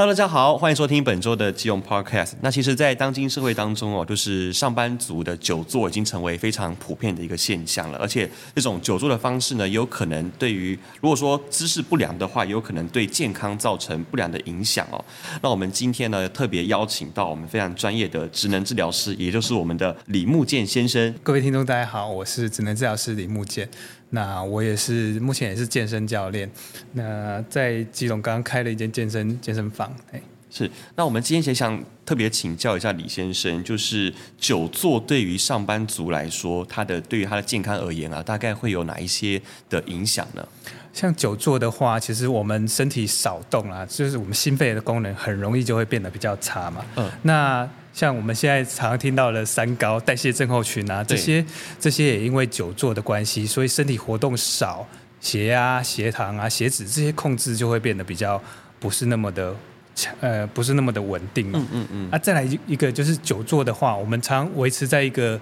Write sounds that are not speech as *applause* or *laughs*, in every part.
Hello，大家好，欢迎收听本周的基隆 Podcast。那其实，在当今社会当中哦，就是上班族的久坐已经成为非常普遍的一个现象了。而且，这种久坐的方式呢，有可能对于如果说姿势不良的话，有可能对健康造成不良的影响哦。那我们今天呢，特别邀请到我们非常专业的职能治疗师，也就是我们的李木健先生。各位听众，大家好，我是职能治疗师李木健。那我也是目前也是健身教练，那在基隆刚刚开了一间健身健身房，哎，是。那我们今天也想特别请教一下李先生，就是久坐对于上班族来说，他的对于他的健康而言啊，大概会有哪一些的影响呢？像久坐的话，其实我们身体少动啊，就是我们心肺的功能很容易就会变得比较差嘛。嗯，那。像我们现在常常听到的三高、代谢症候群啊，这些这些也因为久坐的关系，所以身体活动少，血压、血糖啊、血脂这些控制就会变得比较不是那么的强，呃，不是那么的稳定。嗯嗯嗯。啊，再来一个就是久坐的话，我们常维持在一个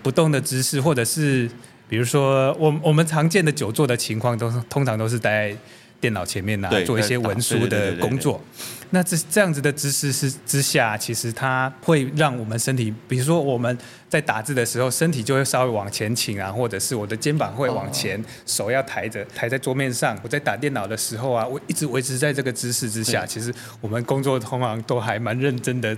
不动的姿势，或者是比如说我我们常见的久坐的情况，都是通常都是在。电脑前面啊，做一些文书的工作。那这这样子的姿势是之下，其实它会让我们身体，比如说我们在打字的时候，身体就会稍微往前倾啊，或者是我的肩膀会往前，手要抬着，抬在桌面上。我在打电脑的时候啊，我一直维持在这个姿势之下，其实我们工作通常都还蛮认真的，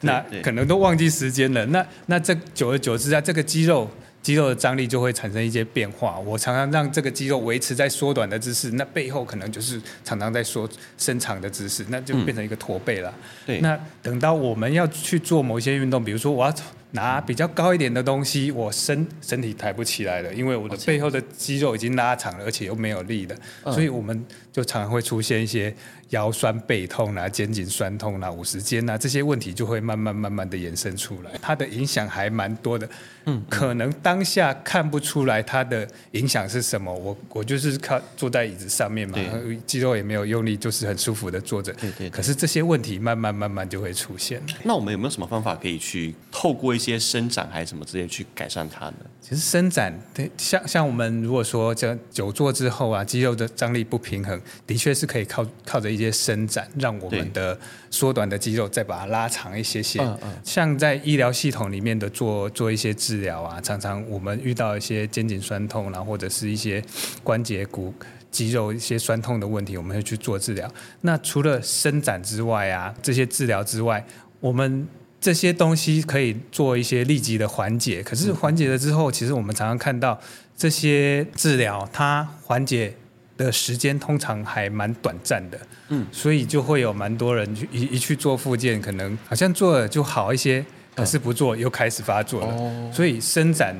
那可能都忘记时间了。那那这久而久之啊，这个肌肉。肌肉的张力就会产生一些变化。我常常让这个肌肉维持在缩短的姿势，那背后可能就是常常在缩伸长的姿势，那就变成一个驼背了。对。那等到我们要去做某一些运动，比如说我要拿比较高一点的东西，我身身体抬不起来了，因为我的背后的肌肉已经拉长了，而且又没有力了，所以我们就常常会出现一些腰酸背痛啊、肩颈酸痛啊、五十肩啊这些问题，就会慢慢慢慢的延伸出来。它的影响还蛮多的。嗯，可能当下看不出来它的影响是什么。我我就是靠坐在椅子上面嘛，肌肉也没有用力，就是很舒服的坐着。对对。可是这些问题慢慢慢慢就会出现。那我们有没有什么方法可以去透过一些伸展还是什么之类去改善它呢？其实伸展，对，像像我们如果说这久坐之后啊，肌肉的张力不平衡，的确是可以靠靠着一些伸展，让我们的缩短的肌肉再把它拉长一些些。嗯嗯。像在医疗系统里面的做做一些治疗啊，常常我们遇到一些肩颈酸痛啊，或者是一些关节骨肌肉一些酸痛的问题，我们会去做治疗。那除了伸展之外啊，这些治疗之外，我们这些东西可以做一些立即的缓解。可是缓解了之后，其实我们常常看到这些治疗，它缓解的时间通常还蛮短暂的。嗯，所以就会有蛮多人去一一去做复健，可能好像做了就好一些。可是不做又开始发作了，哦、所以伸展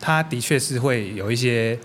它的确是会有一些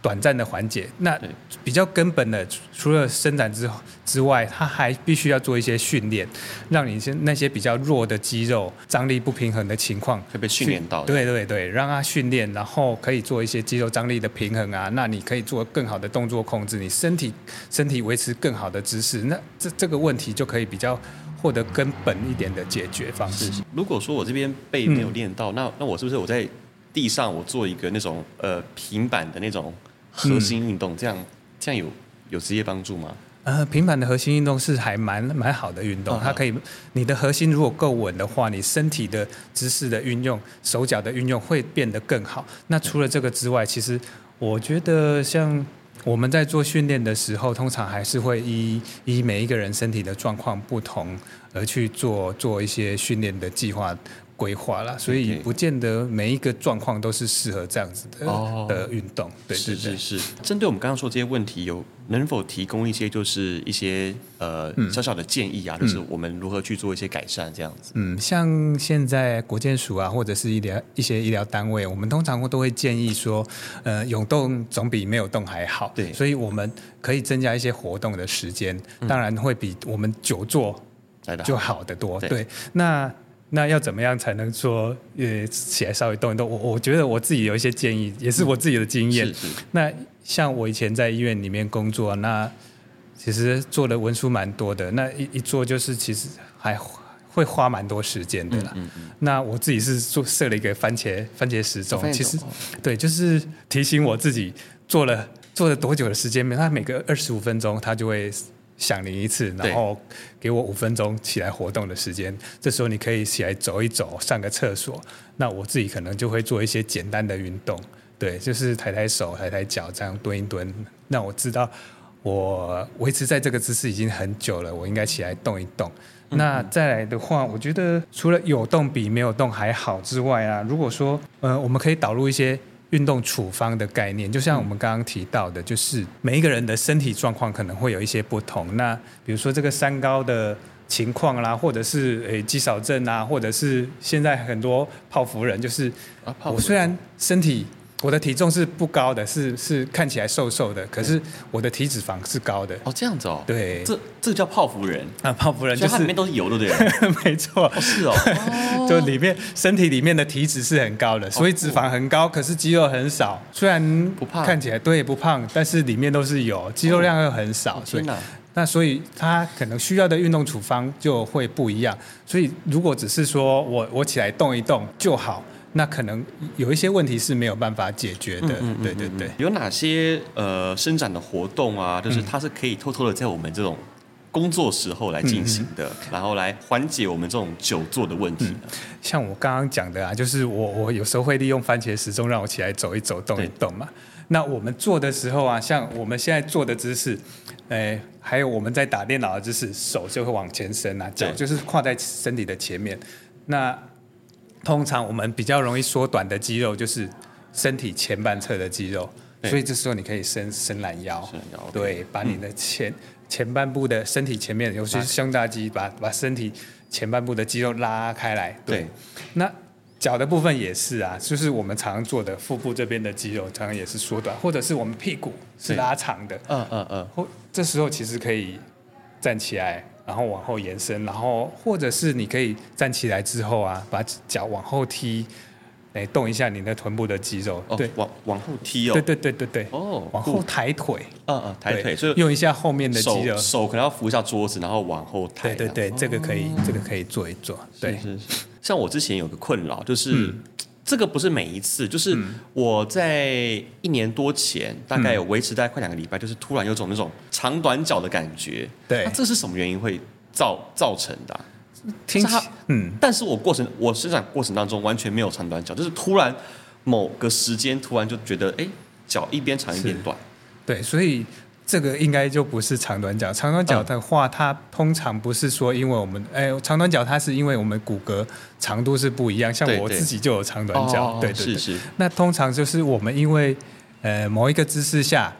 短暂的缓解。那比较根本的，除了伸展之之外，它还必须要做一些训练，让你先那些比较弱的肌肉张力不平衡的情况会被训练到。对对对，让它训练，然后可以做一些肌肉张力的平衡啊。那你可以做更好的动作控制，你身体身体维持更好的姿势，那这这个问题就可以比较。获得根本一点的解决方式。如果说我这边背没有练到，嗯、那那我是不是我在地上我做一个那种呃平板的那种核心运动，嗯、这样这样有有职业帮助吗？呃，平板的核心运动是还蛮蛮好的运动，哦、它可以你的核心如果够稳的话，你身体的姿势的运用、手脚的运用会变得更好。那除了这个之外，其实我觉得像。我们在做训练的时候，通常还是会依依每一个人身体的状况不同而去做做一些训练的计划规划啦，所以不见得每一个状况都是适合这样子的、哦、的运动。对，是是是。针对我们刚刚说这些问题，有能否提供一些就是一些呃小小的建议啊？嗯、就是我们如何去做一些改善这样子。嗯，像现在国健署啊，或者是医疗一些医疗单位，我们通常都会建议说，呃，有动总比没有动还好。对，所以我们可以增加一些活动的时间，当然会比我们久坐就好得多。对，对，那。那要怎么样才能说呃起来稍微动一动？我我觉得我自己有一些建议，也是我自己的经验。嗯、那像我以前在医院里面工作，那其实做的文书蛮多的。那一一做就是其实还会花蛮多时间的啦。嗯嗯嗯、那我自己是做设了一个番茄番茄时钟，其实对，就是提醒我自己做了做了多久的时间，它每个二十五分钟它就会。响铃一次，然后给我五分钟起来活动的时间。这时候你可以起来走一走，上个厕所。那我自己可能就会做一些简单的运动，对，就是抬抬手、抬抬脚，这样蹲一蹲。那我知道我维持在这个姿势已经很久了，我应该起来动一动。那再来的话，我觉得除了有动比没有动还好之外啊，如果说呃，我们可以导入一些运动处方的概念，就像我们刚刚提到的，就是每一个人的身体状况可能会有一些不同。那比如说这个三高的情况啦，或者是诶肌少症啊，或者是现在很多泡芙人，就是我虽然身体。我的体重是不高的，是是看起来瘦瘦的，可是我的体脂肪是高的。哦，这样子哦。对，这这个叫泡芙人啊，泡芙人就是它里面都是油，对不对？*laughs* 没错。哦，是哦。*laughs* 就里面身体里面的体脂是很高的，所以脂肪很高，可是肌肉很少。虽然不胖，看起来对不胖，但是里面都是油，肌肉量又很少。所以那所以他可能需要的运动处方就会不一样。所以如果只是说我我起来动一动就好。那可能有一些问题是没有办法解决的，嗯嗯嗯嗯对对对。有哪些呃伸展的活动啊？就是它是可以偷偷的在我们这种工作时候来进行的，然后来缓解我们这种久坐的问题像我刚刚讲的啊，就是我我有时候会利用番茄时钟让我起来走一走、动一动嘛。那我们做的时候啊，像我们现在做的姿势，哎，还有我们在打电脑的姿势，手就会往前伸啊，脚就是跨在身体的前面。那通常我们比较容易缩短的肌肉就是身体前半侧的肌肉，所以这时候你可以伸伸懒腰，对，把你的前、嗯、前半部的身体前面，尤其是胸大肌，把把身体前半部的肌肉拉开来。对，对那脚的部分也是啊，就是我们常常做的腹部这边的肌肉，常常也是缩短，或者是我们屁股是拉长的。嗯嗯嗯。或这时候其实可以站起来。然后往后延伸，然后或者是你可以站起来之后啊，把脚往后踢，哎动一下你的臀部的肌肉。哦、对，往往后踢哦。对对对对对。哦。往后抬腿。嗯嗯，抬腿，所以用一下后面的肌肉。手可能要扶一下桌子，然后往后抬。对对对，这个可以，这个可以做一做。对。是是是。像我之前有个困扰，就是。嗯这个不是每一次，就是我在一年多前，嗯、大概有维持大概快两个礼拜，就是突然有种那种长短脚的感觉。对，那这是什么原因会造造成的、啊？听起，嗯，但是我过程我生长过程当中完全没有长短脚，就是突然某个时间突然就觉得，哎，脚一边长一边短。对，所以。这个应该就不是长短脚，长短脚的话，它通常不是说因为我们，哎，长短脚它是因为我们骨骼长度是不一样，像我自己就有长短脚，对对对。是是。那通常就是我们因为，呃，某一个姿势下，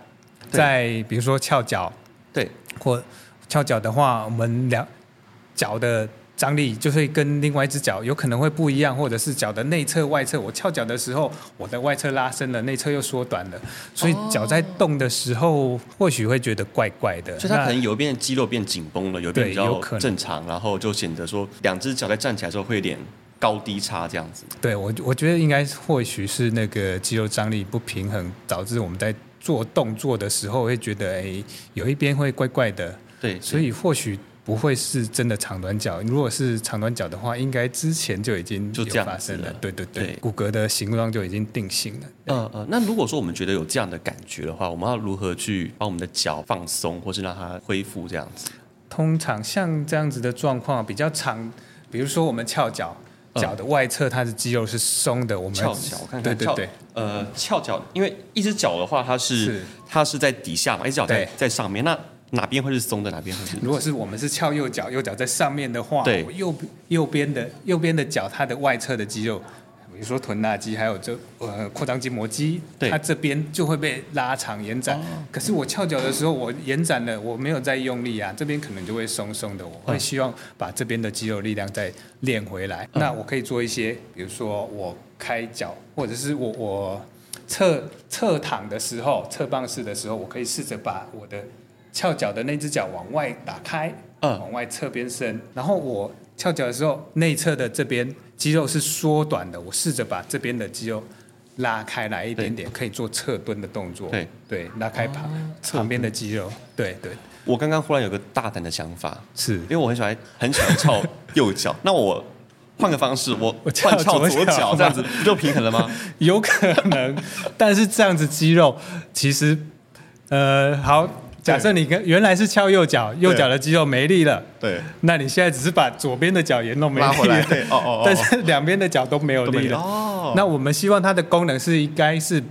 在比如说翘脚，对，或翘脚的话，我们两脚的。张力就会跟另外一只脚有可能会不一样，或者是脚的内侧、外侧。我翘脚的时候，我的外侧拉伸了，内侧又缩短了，所以脚在动的时候，或许会觉得怪怪的。所以它可能有一边的肌肉变紧绷了，有一边比较正常，然后就显得说两只脚在站起来的时候会有点高低差这样子。对我，我觉得应该或许是那个肌肉张力不平衡，导致我们在做动作的时候会觉得，哎，有一边会怪怪的。对，所以或许。不会是真的长短脚，如果是长短脚的话，应该之前就已经有发生了。了对对对，对骨骼的形状就已经定型了。呃呃，那如果说我们觉得有这样的感觉的话，我们要如何去把我们的脚放松，或是让它恢复这样子？通常像这样子的状况比较长，比如说我们翘脚，脚的外侧它的肌肉是松的，我们翘脚，我看看对对对，呃，翘脚，因为一只脚的话，它是，是它是在底下嘛，一只脚在在上面，那。哪边会是松的？哪边会是？如果是我们是翘右脚，右脚在上面的话，对，右右边的右边的脚，它的外侧的肌肉，比如说臀大肌，还有这呃扩张筋膜肌，它这边就会被拉长延展。哦、可是我翘脚的时候，我延展了，我没有再用力啊，这边可能就会松松的。我会希望把这边的肌肉力量再练回来。嗯、那我可以做一些，比如说我开脚，或者是我我侧侧躺的时候，侧棒式的时候，我可以试着把我的。翘脚的那只脚往外打开，嗯，往外侧边伸，然后我翘脚的时候，内侧的这边肌肉是缩短的，我试着把这边的肌肉拉开来一点点，可以做侧蹲的动作，对对，拉开旁旁边的肌肉，对对。我刚刚忽然有个大胆的想法，是因为我很喜欢很喜欢翘右脚，那我换个方式，我 *laughs* 换翘左脚，这样子不就平衡了吗？*laughs* 有可能，但是这样子肌肉其实，呃，好。假设你跟原来是翘右脚，右脚的肌肉没力了，对，那你现在只是把左边的脚也弄没力了，对，哦哦，*laughs* 但是两边的脚都没有力了，哦，那我们希望它的功能是应该是。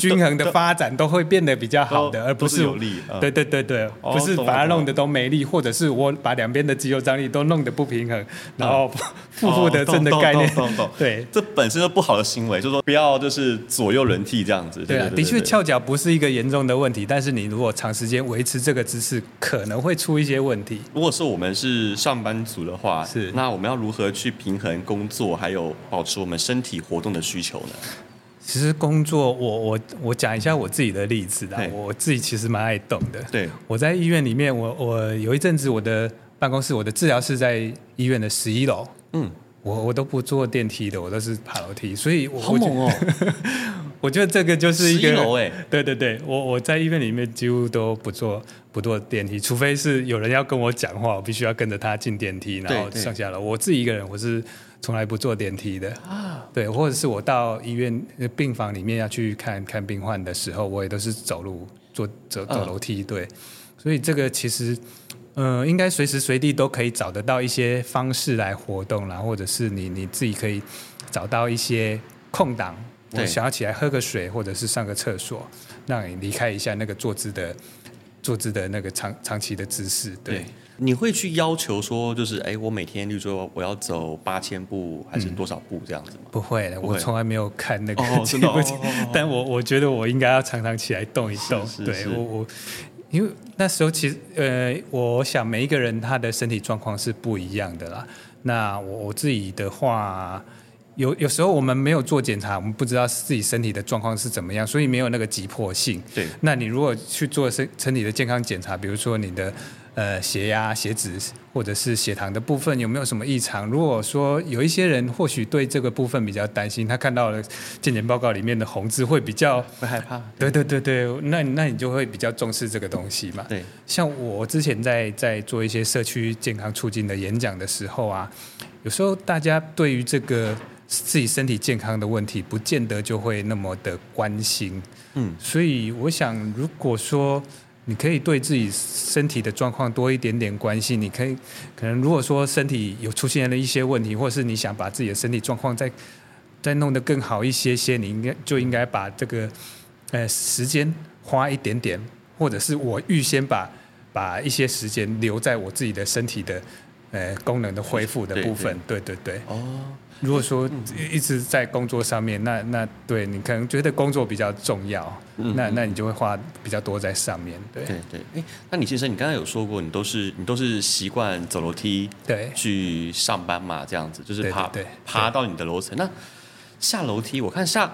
均衡的发展都会变得比较好的，而不是有力。对对对对，不是把它弄得都没力，或者是我把两边的肌肉张力都弄得不平衡，然后负负得正的概念。*laughs* 对，这本身就不好的行为，就是说不要就是左右轮替这样子。对啊，的确翘脚不是一个严重的问题，但是你如果长时间维持这个姿势，可能会出一些问题。如果是我们是上班族的话，是那我们要如何去平衡工作还有保持我们身体活动的需求呢？其实工作，我我我讲一下我自己的例子啦。我自己其实蛮爱动的。对，我在医院里面，我我有一阵子我的办公室，我的治疗室在医院的十一楼。嗯，我我都不坐电梯的，我都是爬楼梯。所以我，好猛哦！*laughs* 我觉得这个就是一个十一楼哎。对对对，我我在医院里面几乎都不坐不坐电梯，除非是有人要跟我讲话，我必须要跟着他进电梯，然后上下楼。我自己一个人，我是。从来不坐电梯的。啊，对，或者是我到医院病房里面要去看看病患的时候，我也都是走路坐走走楼梯，对，所以这个其实，嗯、呃，应该随时随地都可以找得到一些方式来活动啦，或者是你你自己可以找到一些空档，我想要起来喝个水，或者是上个厕所，让你离开一下那个坐姿的坐姿的那个长长期的姿势，对。对你会去要求说，就是哎，我每天，例如说我要走八千步还是多少步这样子吗？嗯、不会的，我从来没有看那个 *laughs* *laughs* 但我我觉得我应该要常常起来动一动。是是是对我我，因为那时候其实呃，我想每一个人他的身体状况是不一样的啦。那我我自己的话，有有时候我们没有做检查，我们不知道自己身体的状况是怎么样，所以没有那个急迫性。对。那你如果去做身身体的健康检查，比如说你的。呃，血压、血脂或者是血糖的部分有没有什么异常？如果说有一些人或许对这个部分比较担心，他看到了健检报告里面的红字会比较会害怕。对对对对，那那你就会比较重视这个东西嘛。对，像我之前在在做一些社区健康促进的演讲的时候啊，有时候大家对于这个自己身体健康的问题，不见得就会那么的关心。嗯，所以我想，如果说你可以对自己身体的状况多一点点关心。你可以可能如果说身体有出现了一些问题，或是你想把自己的身体状况再再弄得更好一些些，你应该就应该把这个呃时间花一点点，或者是我预先把把一些时间留在我自己的身体的呃功能的恢复的部分。对对对。哦。如果说一直在工作上面，那那对你可能觉得工作比较重要，嗯、那那你就会花比较多在上面。对对对，哎，那李先生，你刚才有说过，你都是你都是习惯走楼梯对去上班嘛？这样子就是爬爬到你的楼层。那下楼梯，我看下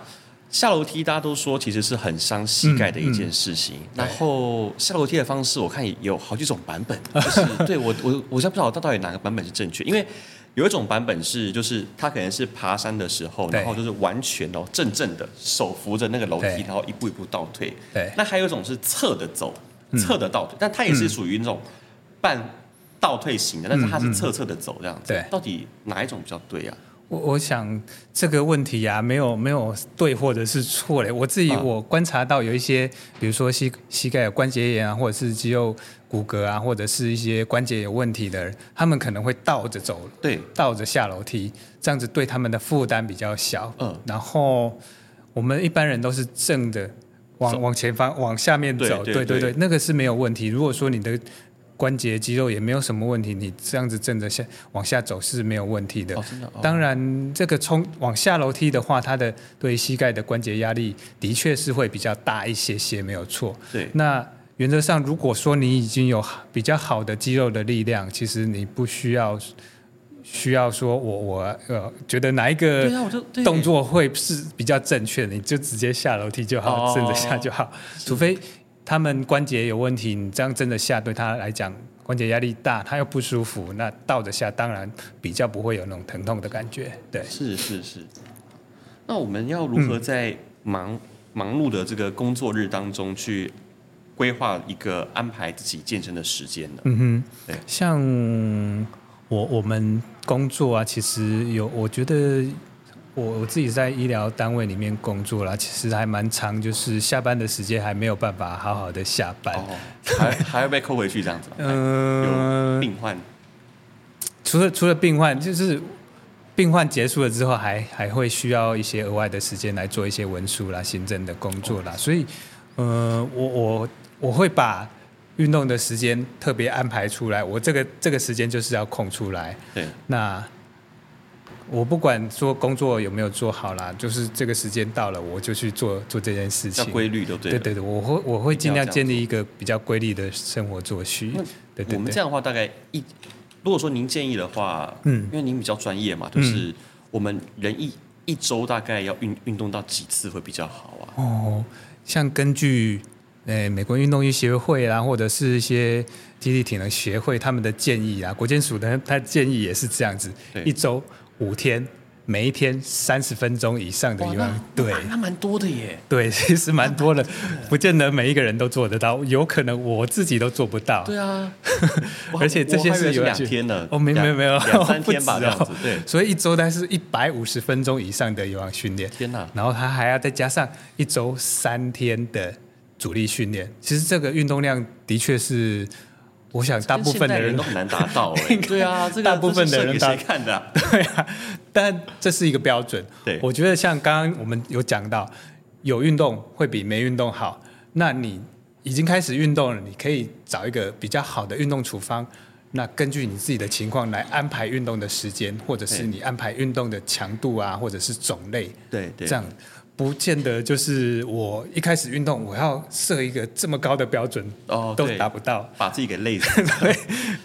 下楼梯，大家都说其实是很伤膝盖的一件事情。嗯嗯、然后下楼梯的方式，我看也有好几种版本。就是对我我我现在不知道到底哪个版本是正确，因为。有一种版本是，就是他可能是爬山的时候，然后就是完全哦正正的手扶着那个楼梯，然后一步一步倒退。对。那还有一种是侧的走，侧的倒退，但他也是属于那种半倒退型的，但是他是侧侧的走这样子。对。到底哪一种比较对呀？我我想这个问题呀，没有没有对或者是错嘞。我自己我观察到有一些，比如说膝膝盖有关节炎啊，或者是肌肉骨骼啊，或者是一些关节有问题的人，他们可能会倒着走，对，倒着下楼梯，这样子对他们的负担比较小。嗯。然后我们一般人都是正的往往前方往下面走，对对对，那个是没有问题。如果说你的关节肌肉也没有什么问题，你这样子正着下往下走是没有问题的。哦的哦、当然，这个冲往下楼梯的话，它的对膝盖的关节压力的确是会比较大一些些，没有错。对。那原则上，如果说你已经有比较好的肌肉的力量，其实你不需要需要说我我呃觉得哪一个动作会是比较正确的，你就直接下楼梯就好，正着下就好，除非。他们关节有问题，你这样真的下对他来讲关节压力大，他又不舒服，那倒着下当然比较不会有那种疼痛的感觉。对，是是是。那我们要如何在忙、嗯、忙碌的这个工作日当中去规划一个安排自己健身的时间呢？嗯哼，对，像我我们工作啊，其实有我觉得我我自己在医疗单位里面工作啦，其实还蛮长，就是下班的时间还没有办法好好的下班，哦、还还要被扣回去这样子。嗯，有病患，除了除了病患，就是病患结束了之后还，还还会需要一些额外的时间来做一些文书啦、行政的工作啦，哦、所以，呃，我我我会把运动的时间特别安排出来，我这个这个时间就是要空出来。对，那。我不管说工作有没有做好啦，就是这个时间到了，我就去做做这件事情。要规律都对。对对对，我会我会尽量建立一个比较规律的生活作息。对对对。我们这样的话，大概一，如果说您建议的话，嗯，因为您比较专业嘛，就是我们人一一周大概要运运动到几次会比较好啊？哦，像根据诶美国运动医协会啦，或者是一些肌力体能协会他们的建议啊，国健署的他建议也是这样子，一周。五天，每一天三十分钟以上的有氧，对，那蛮多的耶。对，*laughs* 其实蛮多 *laughs* 的，不见得每一个人都做得到，有可能我自己都做不到。对啊，*laughs* 而且这些是有两天的哦，没没有没有，两三天吧这样子。对，所以一周但是一百五十分钟以上的有氧训练。天哪！然后他还要再加上一周三天的主力训练。其实这个运动量的确是。我想大部分的人都很难达到。*laughs* 对啊，这个大部分的人谁看的？*laughs* 对啊，但这是一个标准。对，我觉得像刚刚我们有讲到，有运动会比没运动好。那你已经开始运动了，你可以找一个比较好的运动处方。那根据你自己的情况来安排运动的时间，或者是你安排运动的强度啊，或者是种类。对对，这样。不见得就是我一开始运动，我要设一个这么高的标准，哦，都达不到，把自己给累死。*laughs* 对，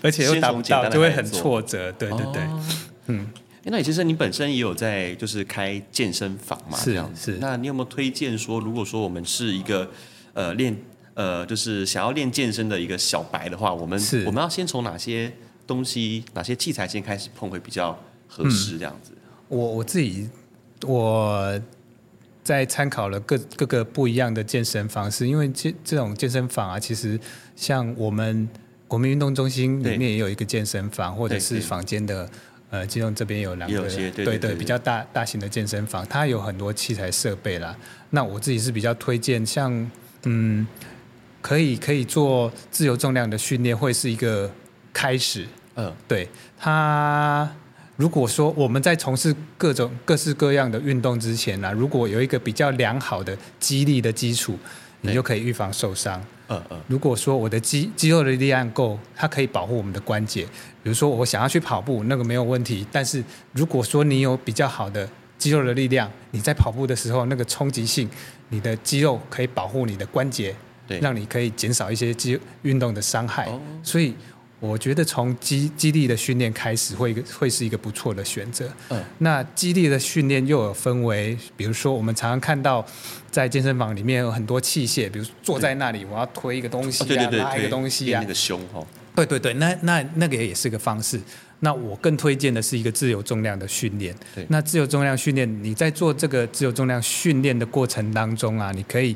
而且又达不到，就会很挫折。对对对，哦、嗯。那其实你本身也有在就是开健身房嘛，是这样子。是。那你有没有推荐说，如果说我们是一个呃练呃就是想要练健身的一个小白的话，我们是我们要先从哪些东西、哪些器材先开始碰会比较合适？这样子。嗯、我我自己我。在参考了各各个不一样的健身方式，因为这这种健身房啊，其实像我们国民运动中心里面也有一个健身房，或者是房间的呃，金融这边有两个，对对对，比较大大型的健身房，它有很多器材设备啦。那我自己是比较推荐，像嗯，可以可以做自由重量的训练，会是一个开始。嗯，对它。如果说我们在从事各种各式各样的运动之前呢、啊，如果有一个比较良好的肌力的基础，你就可以预防受伤。嗯嗯。如果说我的肌肌肉的力量够，它可以保护我们的关节。比如说我想要去跑步，那个没有问题。但是如果说你有比较好的肌肉的力量，你在跑步的时候那个冲击性，你的肌肉可以保护你的关节，对，让你可以减少一些肌运动的伤害。哦。所以。我觉得从激激励的训练开始会会是一个不错的选择。嗯，那激励的训练又有分为，比如说我们常常看到在健身房里面有很多器械，比如坐在那里我要推一个东西啊，对对对，拉一个东西啊，那个胸哦。对对对，那那那个也是个方式。那我更推荐的是一个自由重量的训练。对，那自由重量训练，你在做这个自由重量训练的过程当中啊，你可以。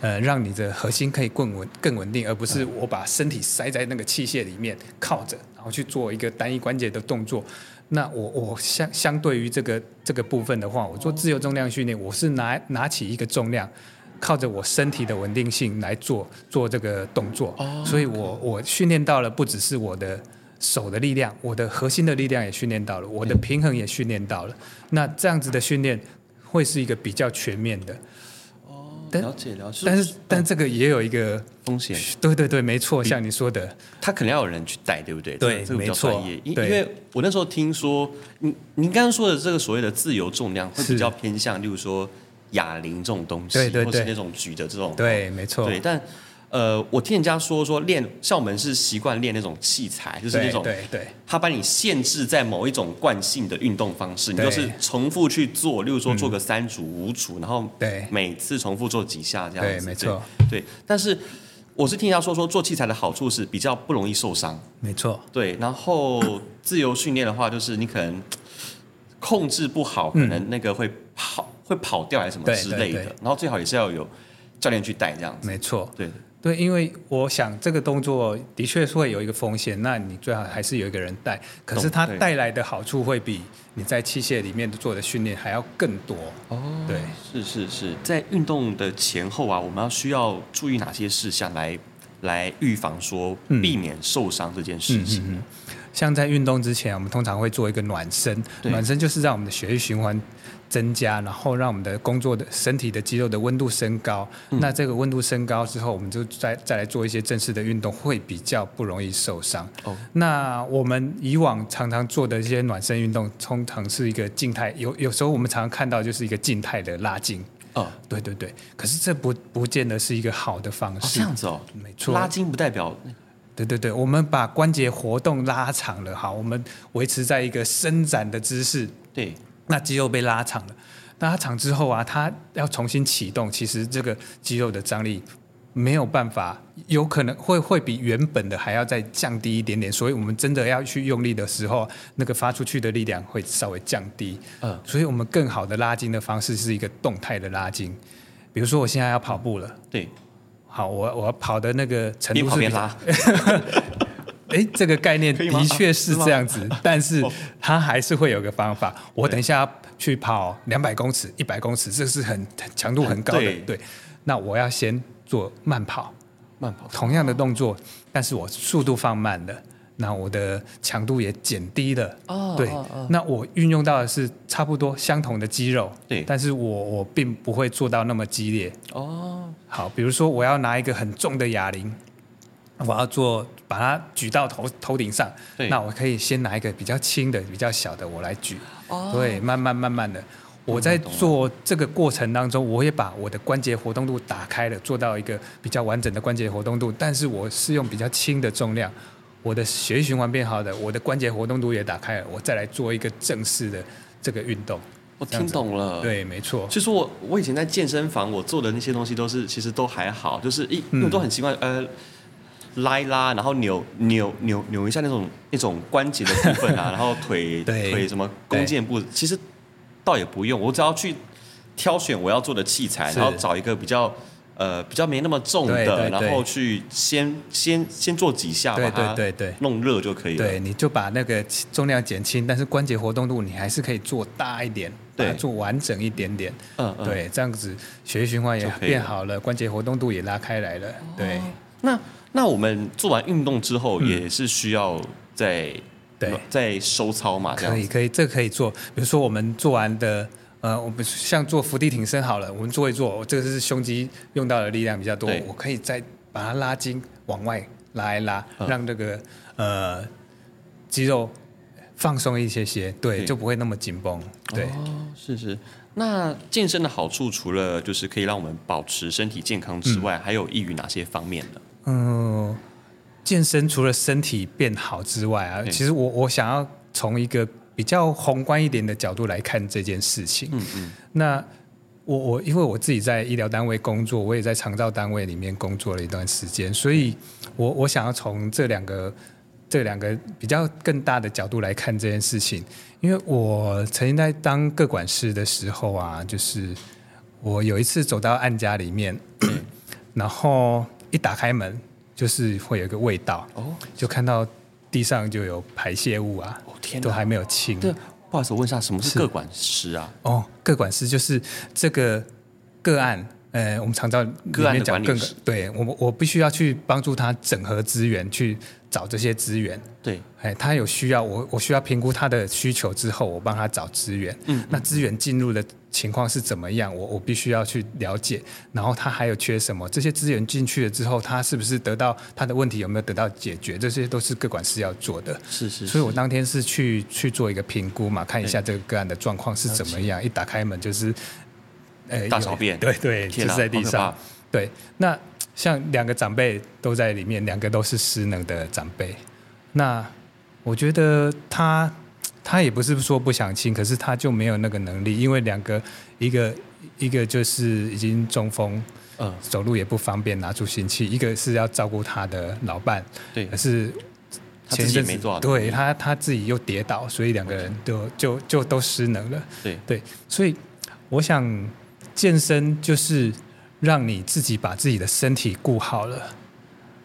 呃，让你的核心可以更稳、更稳定，而不是我把身体塞在那个器械里面靠着，然后去做一个单一关节的动作。那我我相相对于这个这个部分的话，我做自由重量训练，我是拿拿起一个重量，靠着我身体的稳定性来做做这个动作。所以我我训练到了不只是我的手的力量，我的核心的力量也训练到了，我的平衡也训练到了。那这样子的训练会是一个比较全面的。了解了解，但是但这个也有一个风险。对对对，没错，像你说的，他可能要有人去带，对不对？对，这个比较专业。因因为我那时候听说，您您刚刚说的这个所谓的自由重量，会比较偏向，例如说哑铃这种东西，对对对，或是那种举的这种，对，没错。对，但。呃，我听人家说说练，像我们是习惯练那种器材，就是那种，对对，他把你限制在某一种惯性的运动方式，你就是重复去做，例如说做个三组五组，然后对，每次重复做几下这样子，对，没错，对。但是我是听人家说说做器材的好处是比较不容易受伤，没错，对。然后自由训练的话，就是你可能控制不好，可能那个会跑会跑掉还是什么之类的，然后最好也是要有教练去带这样子，没错，对。对，因为我想这个动作的确是会有一个风险，那你最好还是有一个人带。可是它带来的好处会比你在器械里面做的训练还要更多。哦，对，是是是，在运动的前后啊，我们要需要注意哪些事项来来预防说避免受伤这件事情？嗯嗯嗯嗯像在运动之前，我们通常会做一个暖身，暖身就是让我们的血液循环增加，然后让我们的工作的身体的肌肉的温度升高。嗯、那这个温度升高之后，我们就再再来做一些正式的运动，会比较不容易受伤。哦，那我们以往常常做的一些暖身运动，通常是一个静态，有有时候我们常常看到就是一个静态的拉筋。哦，对对对，可是这不不见得是一个好的方式。哦、这样子哦，没错，拉筋不代表。对对对，我们把关节活动拉长了，好，我们维持在一个伸展的姿势。对，那肌肉被拉长了，拉长之后啊，它要重新启动，其实这个肌肉的张力没有办法，有可能会会比原本的还要再降低一点点。所以我们真的要去用力的时候，那个发出去的力量会稍微降低。嗯，所以我们更好的拉筋的方式是一个动态的拉筋，比如说我现在要跑步了，对。好，我我跑的那个程度是边拉。*laughs* 哎，这个概念的确是这样子，是但是它还是会有个方法。我等一下要去跑两百公尺、一百公尺，这是很强度很高的。对，对，那我要先做慢跑，慢跑，同样的动作，但是我速度放慢了。那我的强度也减低了，哦，对，哦哦、那我运用到的是差不多相同的肌肉，对，但是我我并不会做到那么激烈，哦，好，比如说我要拿一个很重的哑铃，我要做把它举到头头顶上，对，那我可以先拿一个比较轻的、比较小的我来举，哦，对，慢慢慢慢的，我在做这个过程当中，我也把我的关节活动度打开了，做到一个比较完整的关节活动度，但是我是用比较轻的重量。我的血液循环变好的，我的关节活动度也打开了，我再来做一个正式的这个运动。我听懂了，对，没错。其实我我以前在健身房，我做的那些东西都是其实都还好，就是一我都很习惯，呃，拉一拉，然后扭扭扭扭一下那种那种关节的部分啊，*laughs* 然后腿腿什么弓箭步，其实倒也不用，我只要去挑选我要做的器材，然后找一个比较。呃，比较没那么重的，对对对，然后去先先先做几下，把它弄热就可以了。对，你就把那个重量减轻，但是关节活动度你还是可以做大一点，对，做完整一点点。嗯嗯，对，这样子血液循环也变好了，关节活动度也拉开来了。对，那那我们做完运动之后，也是需要再对再收操嘛？可以可以，这个可以做。比如说我们做完的。呃，我们像做伏地挺身好了，我们做一做，这个是胸肌用到的力量比较多，我可以再把它拉筋往外拉一拉，嗯、让这个呃肌肉放松一些些，对，对就不会那么紧绷。对，哦，是是。那健身的好处除了就是可以让我们保持身体健康之外，嗯、还有益于哪些方面呢？嗯、呃，健身除了身体变好之外啊，其实我我想要从一个。比较宏观一点的角度来看这件事情。嗯嗯。那我我因为我自己在医疗单位工作，我也在长照单位里面工作了一段时间，所以我我想要从这两个这两个比较更大的角度来看这件事情。因为我曾经在当个管师的时候啊，就是我有一次走到案家里面，然后一打开门，就是会有一个味道，哦，就看到。地上就有排泄物啊，哦、天都还没有清。对，不好意思，我问一下，什么是个管师啊？哦，个管师就是这个个案，呃，我们常照个案的管理师。对，我我必须要去帮助他整合资源去。找这些资源，对，哎，他有需要，我我需要评估他的需求之后，我帮他找资源。嗯，那资源进入的情况是怎么样？我我必须要去了解。然后他还有缺什么？这些资源进去了之后，他是不是得到他的问题有没有得到解决？这些都是各管师要做的。是是，是。所以我当天是去去做一个评估嘛，看一下这个个案的状况是怎么样。一打开门就是，呃，大小便。对对，就是在地上。对，那。像两个长辈都在里面，两个都是失能的长辈。那我觉得他他也不是说不想亲，可是他就没有那个能力，因为两个一个一个就是已经中风，嗯，走路也不方便，拿助行器；一个是要照顾他的老伴，对，可是前阵子对他他自己又跌倒，所以两个人都就就，就都失能了。对。对，所以我想健身就是。让你自己把自己的身体顾好了，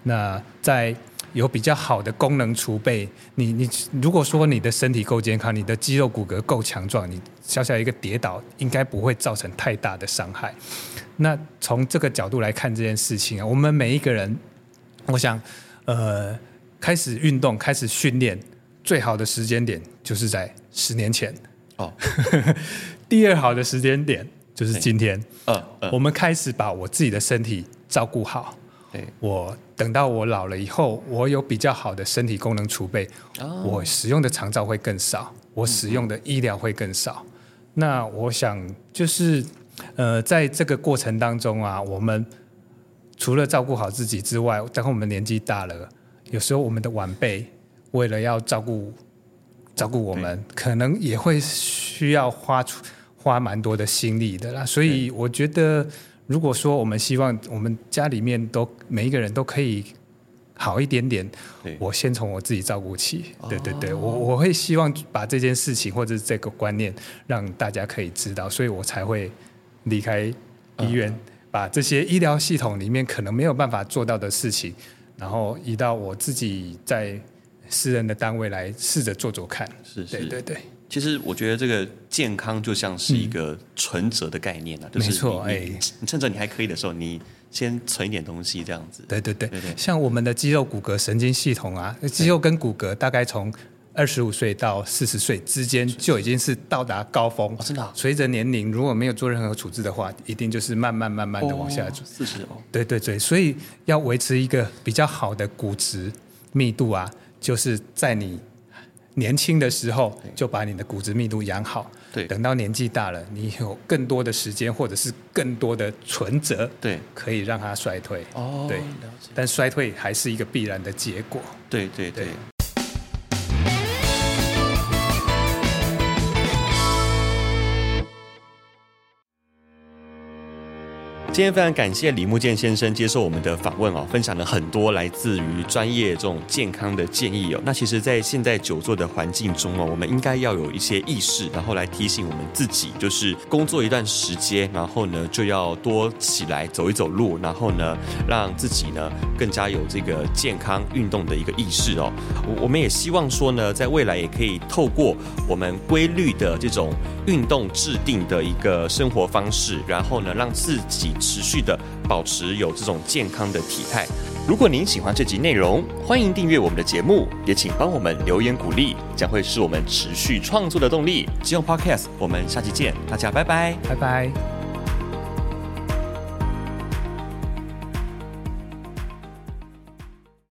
那在有比较好的功能储备，你你如果说你的身体够健康，你的肌肉骨骼够强壮，你小小一个跌倒应该不会造成太大的伤害。那从这个角度来看这件事情啊，我们每一个人，我想，呃，开始运动、开始训练，最好的时间点就是在十年前哦。*laughs* 第二好的时间点就是今天。呃呃、我们开始把我自己的身体照顾好。对，我等到我老了以后，我有比较好的身体功能储备，哦、我使用的长照会更少，我使用的医疗会更少。嗯、那我想就是，呃，在这个过程当中啊，我们除了照顾好自己之外，当我们年纪大了，有时候我们的晚辈为了要照顾照顾我们，可能也会需要花出花蛮多的心力的啦。所以我觉得。如果说我们希望我们家里面都每一个人都可以好一点点，我先从我自己照顾起。对对对，我我会希望把这件事情或者这个观念让大家可以知道，所以我才会离开医院，把这些医疗系统里面可能没有办法做到的事情，然后移到我自己在私人的单位来试着做做看。是，是，对对对。其实我觉得这个健康就像是一个存折的概念啊，就是你你你趁着你还可以的时候，你先存一点东西这样子。对对对，像我们的肌肉、骨骼、神经系统啊，肌肉跟骨骼大概从二十五岁到四十岁之间就已经是到达高峰。真的，随着年龄如果没有做任何处置的话，一定就是慢慢慢慢的往下走。四十哦。对对对，所以要维持一个比较好的骨质密度啊，就是在你。年轻的时候就把你的骨质密度养好，对，等到年纪大了，你有更多的时间或者是更多的存折，对，可以让它衰退。哦，对，但衰退还是一个必然的结果。对对对。对今天非常感谢李木健先生接受我们的访问哦，分享了很多来自于专业这种健康的建议哦。那其实，在现在久坐的环境中哦，我们应该要有一些意识，然后来提醒我们自己，就是工作一段时间，然后呢就要多起来走一走路，然后呢让自己呢更加有这个健康运动的一个意识哦。我我们也希望说呢，在未来也可以透过我们规律的这种运动制定的一个生活方式，然后呢让自己。持续的保持有这种健康的体态。如果您喜欢这集内容，欢迎订阅我们的节目，也请帮我们留言鼓励，将会是我们持续创作的动力。肌用 Podcast，我们下期见，大家拜拜，拜拜。